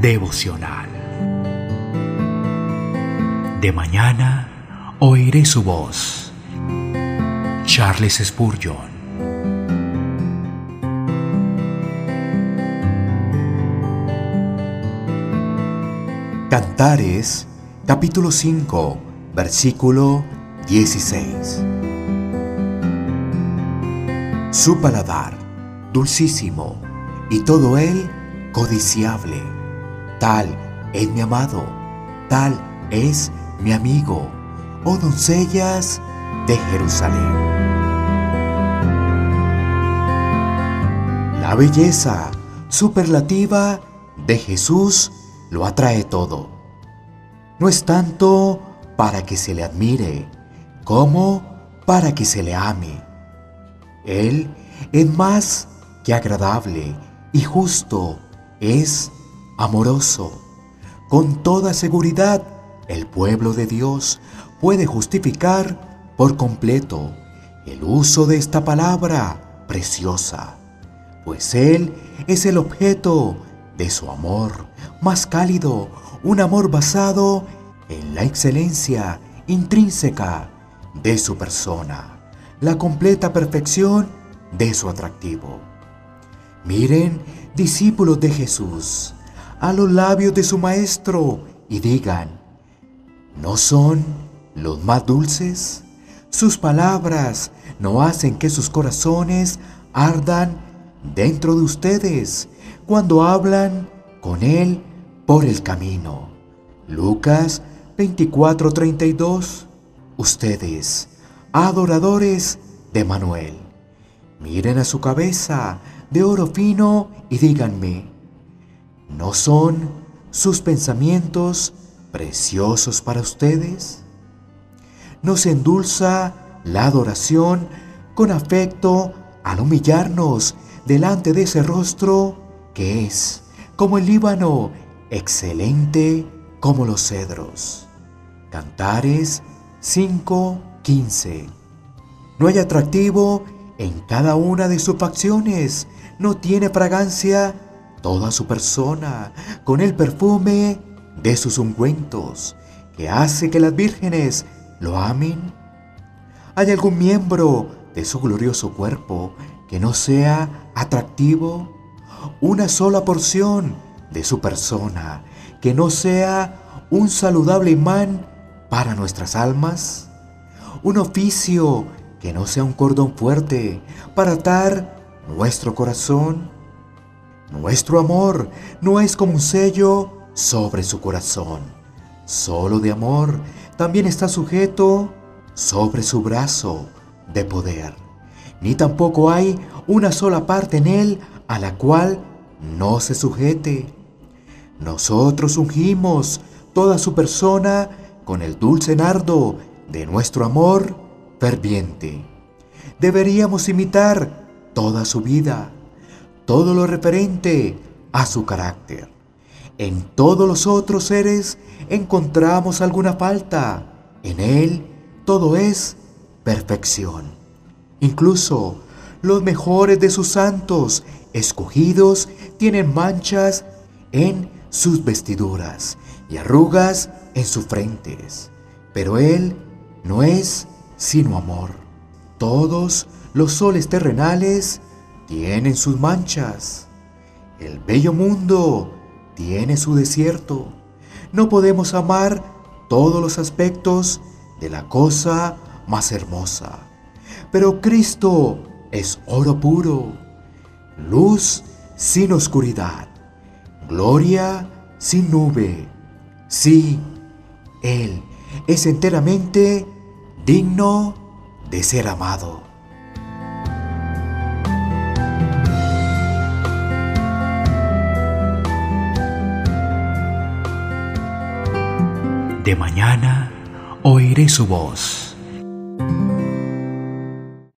devocional. De mañana oiré su voz. Charles Spurgeon. Cantares, capítulo 5, versículo 16. Su paladar, dulcísimo, y todo él codiciable. Tal es mi amado, tal es mi amigo, oh doncellas de Jerusalén. La belleza superlativa de Jesús lo atrae todo. No es tanto para que se le admire, como para que se le ame. Él es más que agradable y justo, es amoroso. Con toda seguridad, el pueblo de Dios puede justificar por completo el uso de esta palabra preciosa, pues Él es el objeto de su amor más cálido, un amor basado en la excelencia intrínseca de su persona, la completa perfección de su atractivo. Miren, discípulos de Jesús, a los labios de su Maestro y digan, ¿no son los más dulces? Sus palabras no hacen que sus corazones ardan dentro de ustedes cuando hablan con Él por el camino. Lucas 24:32 Ustedes, adoradores de Manuel, miren a su cabeza de oro fino y díganme, ¿no son sus pensamientos preciosos para ustedes? Nos endulza la adoración con afecto al humillarnos delante de ese rostro que es como el Líbano, excelente como los cedros. Cantares 5:15. No hay atractivo en cada una de sus facciones, no tiene fragancia toda su persona con el perfume de sus ungüentos que hace que las vírgenes lo amen? ¿Hay algún miembro de su glorioso cuerpo que no sea atractivo? una sola porción de su persona, que no sea un saludable imán para nuestras almas, un oficio que no sea un cordón fuerte para atar nuestro corazón. Nuestro amor no es como un sello sobre su corazón, solo de amor también está sujeto sobre su brazo de poder, ni tampoco hay una sola parte en él a la cual no se sujete. Nosotros ungimos toda su persona con el dulce nardo de nuestro amor ferviente. Deberíamos imitar toda su vida, todo lo referente a su carácter. En todos los otros seres encontramos alguna falta. En Él todo es perfección. Incluso los mejores de sus santos escogidos tienen manchas en sus vestiduras y arrugas en sus frentes, pero Él no es sino amor. Todos los soles terrenales tienen sus manchas. El bello mundo tiene su desierto. No podemos amar todos los aspectos de la cosa más hermosa. Pero Cristo es oro puro luz sin oscuridad, gloria sin nube. Sí, Él es enteramente digno de ser amado. De mañana oiré su voz